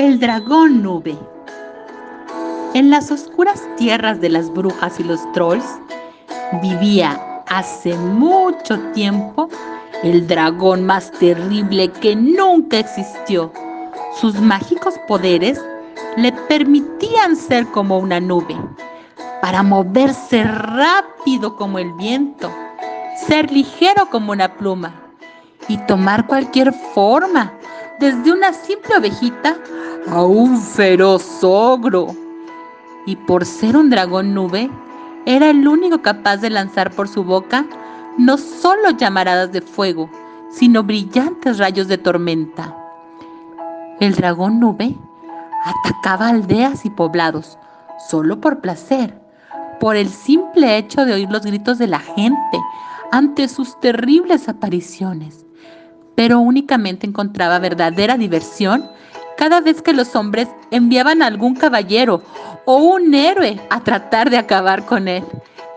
El dragón nube. En las oscuras tierras de las brujas y los trolls vivía hace mucho tiempo el dragón más terrible que nunca existió. Sus mágicos poderes le permitían ser como una nube, para moverse rápido como el viento, ser ligero como una pluma y tomar cualquier forma, desde una simple ovejita a un feroz ogro. Y por ser un dragón nube, era el único capaz de lanzar por su boca no solo llamaradas de fuego, sino brillantes rayos de tormenta. El dragón nube atacaba aldeas y poblados solo por placer, por el simple hecho de oír los gritos de la gente ante sus terribles apariciones, pero únicamente encontraba verdadera diversión cada vez que los hombres enviaban a algún caballero o un héroe a tratar de acabar con él.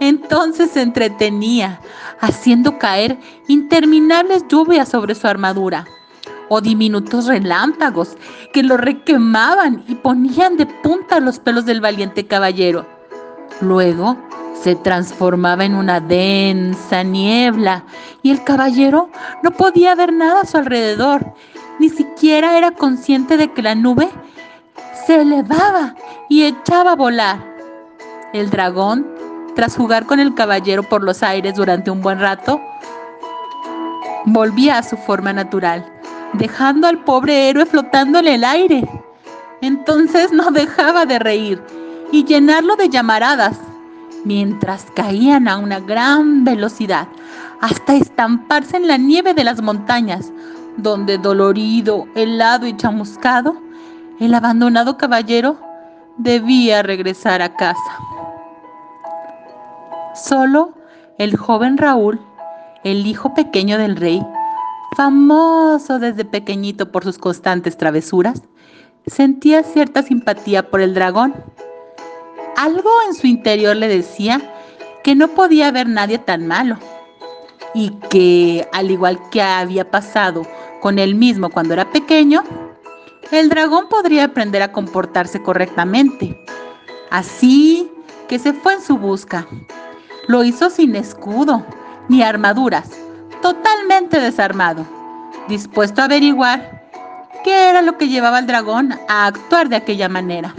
Entonces se entretenía, haciendo caer interminables lluvias sobre su armadura, o diminutos relámpagos que lo requemaban y ponían de punta los pelos del valiente caballero. Luego se transformaba en una densa niebla y el caballero no podía ver nada a su alrededor ni siquiera era consciente de que la nube se elevaba y echaba a volar. El dragón, tras jugar con el caballero por los aires durante un buen rato, volvía a su forma natural, dejando al pobre héroe flotando en el aire. Entonces no dejaba de reír y llenarlo de llamaradas, mientras caían a una gran velocidad, hasta estamparse en la nieve de las montañas, donde dolorido, helado y chamuscado, el abandonado caballero debía regresar a casa. Solo el joven Raúl, el hijo pequeño del rey, famoso desde pequeñito por sus constantes travesuras, sentía cierta simpatía por el dragón. Algo en su interior le decía que no podía haber nadie tan malo y que, al igual que había pasado con él mismo cuando era pequeño, el dragón podría aprender a comportarse correctamente. Así que se fue en su busca. Lo hizo sin escudo ni armaduras, totalmente desarmado, dispuesto a averiguar qué era lo que llevaba al dragón a actuar de aquella manera.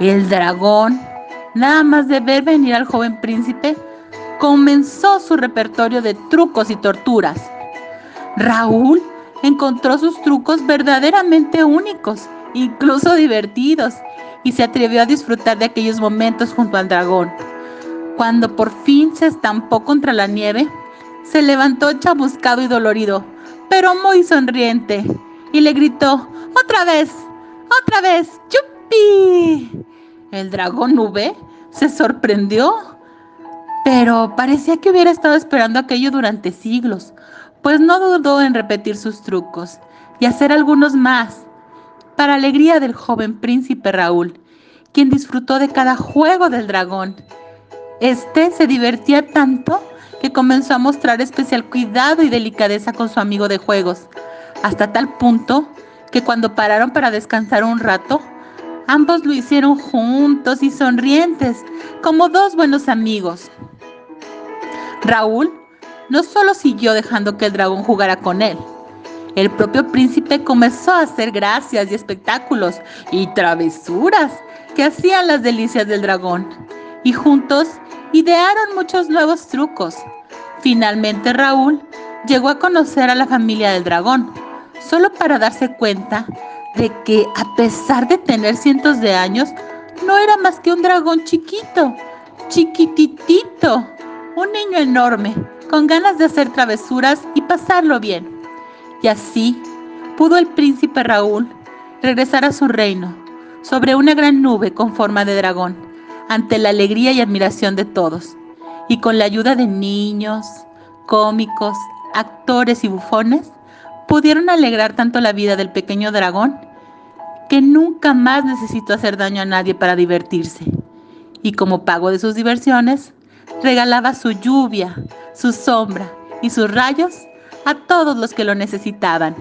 El dragón, nada más de ver venir al joven príncipe, comenzó su repertorio de trucos y torturas Raúl encontró sus trucos verdaderamente únicos, incluso divertidos, y se atrevió a disfrutar de aquellos momentos junto al dragón. Cuando por fin se estampó contra la nieve, se levantó chamuscado y dolorido, pero muy sonriente, y le gritó, ¡Otra vez! ¡Otra vez! ¡Yupi! El dragón nube se sorprendió, pero parecía que hubiera estado esperando aquello durante siglos, pues no dudó en repetir sus trucos y hacer algunos más, para alegría del joven príncipe Raúl, quien disfrutó de cada juego del dragón. Este se divertía tanto que comenzó a mostrar especial cuidado y delicadeza con su amigo de juegos, hasta tal punto que cuando pararon para descansar un rato, ambos lo hicieron juntos y sonrientes, como dos buenos amigos. Raúl no solo siguió dejando que el dragón jugara con él, el propio príncipe comenzó a hacer gracias y espectáculos y travesuras que hacían las delicias del dragón, y juntos idearon muchos nuevos trucos. Finalmente Raúl llegó a conocer a la familia del dragón, solo para darse cuenta de que a pesar de tener cientos de años, no era más que un dragón chiquito, chiquititito, un niño enorme, con ganas de hacer travesuras y pasarlo bien. Y así pudo el príncipe Raúl regresar a su reino sobre una gran nube con forma de dragón, ante la alegría y admiración de todos, y con la ayuda de niños, cómicos, actores y bufones, pudieron alegrar tanto la vida del pequeño dragón que nunca más necesitó hacer daño a nadie para divertirse. Y como pago de sus diversiones, regalaba su lluvia, su sombra y sus rayos a todos los que lo necesitaban.